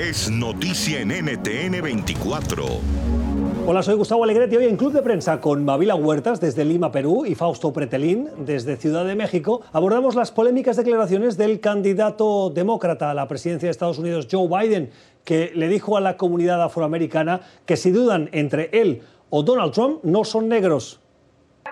es noticia en NTN 24. Hola, soy Gustavo Alegretti. Hoy en Club de Prensa con Mavila Huertas desde Lima, Perú, y Fausto Pretelín desde Ciudad de México abordamos las polémicas declaraciones del candidato demócrata a la presidencia de Estados Unidos, Joe Biden, que le dijo a la comunidad afroamericana que si dudan entre él o Donald Trump, no son negros.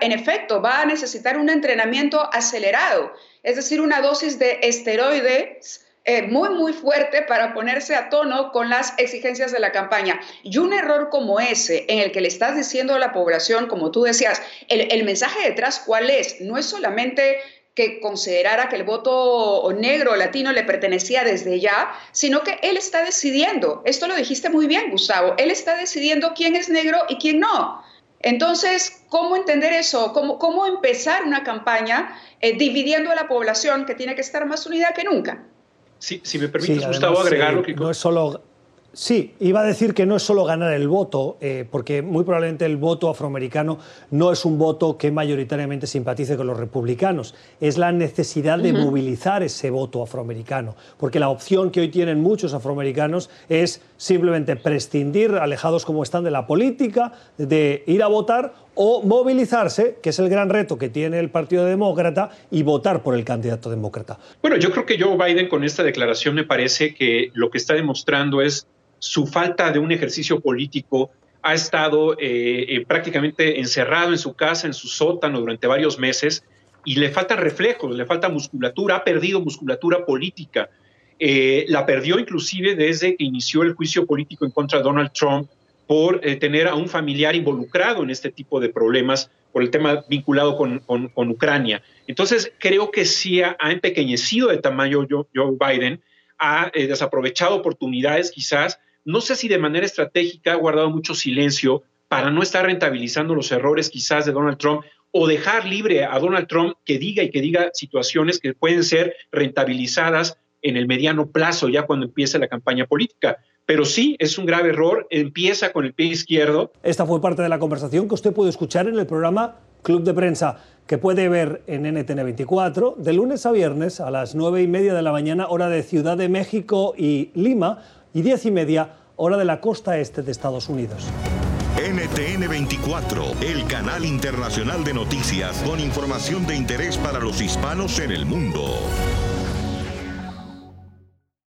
En efecto, va a necesitar un entrenamiento acelerado, es decir, una dosis de esteroides eh, muy, muy fuerte para ponerse a tono con las exigencias de la campaña. Y un error como ese, en el que le estás diciendo a la población, como tú decías, el, el mensaje detrás, ¿cuál es? No es solamente que considerara que el voto negro o latino le pertenecía desde ya, sino que él está decidiendo, esto lo dijiste muy bien, Gustavo, él está decidiendo quién es negro y quién no. Entonces, ¿cómo entender eso? ¿Cómo, cómo empezar una campaña eh, dividiendo a la población que tiene que estar más unida que nunca? Sí, si me permites, Gustavo, agregarlo. que... No es solo Sí, iba a decir que no es solo ganar el voto, eh, porque muy probablemente el voto afroamericano no es un voto que mayoritariamente simpatice con los republicanos, es la necesidad de movilizar ese voto afroamericano, porque la opción que hoy tienen muchos afroamericanos es simplemente prescindir, alejados como están de la política, de ir a votar o movilizarse, que es el gran reto que tiene el Partido Demócrata, y votar por el candidato demócrata. Bueno, yo creo que Joe Biden con esta declaración me parece que lo que está demostrando es su falta de un ejercicio político, ha estado eh, eh, prácticamente encerrado en su casa, en su sótano durante varios meses, y le faltan reflejos, le falta musculatura, ha perdido musculatura política. Eh, la perdió inclusive desde que inició el juicio político en contra de Donald Trump por tener a un familiar involucrado en este tipo de problemas, por el tema vinculado con, con, Ucrania. Entonces, creo que sí ha, empequeñecido de tamaño Joe, Joe Biden, ha desaprovechado oportunidades quizás no sé si de manera estratégica ha guardado mucho silencio para no estar rentabilizando los errores quizás de Donald Trump o dejar libre a Donald Trump que diga y que diga situaciones que pueden ser rentabilizadas en el mediano plazo, ya cuando empiece la campaña política. Pero sí, es un grave error, empieza con el pie izquierdo. Esta fue parte de la conversación que usted puede escuchar en el programa Club de Prensa, que puede ver en NTN 24, de lunes a viernes a las nueve y media de la mañana, hora de Ciudad de México y Lima, y diez y media, hora de la costa este de Estados Unidos. NTN 24, el canal internacional de noticias con información de interés para los hispanos en el mundo.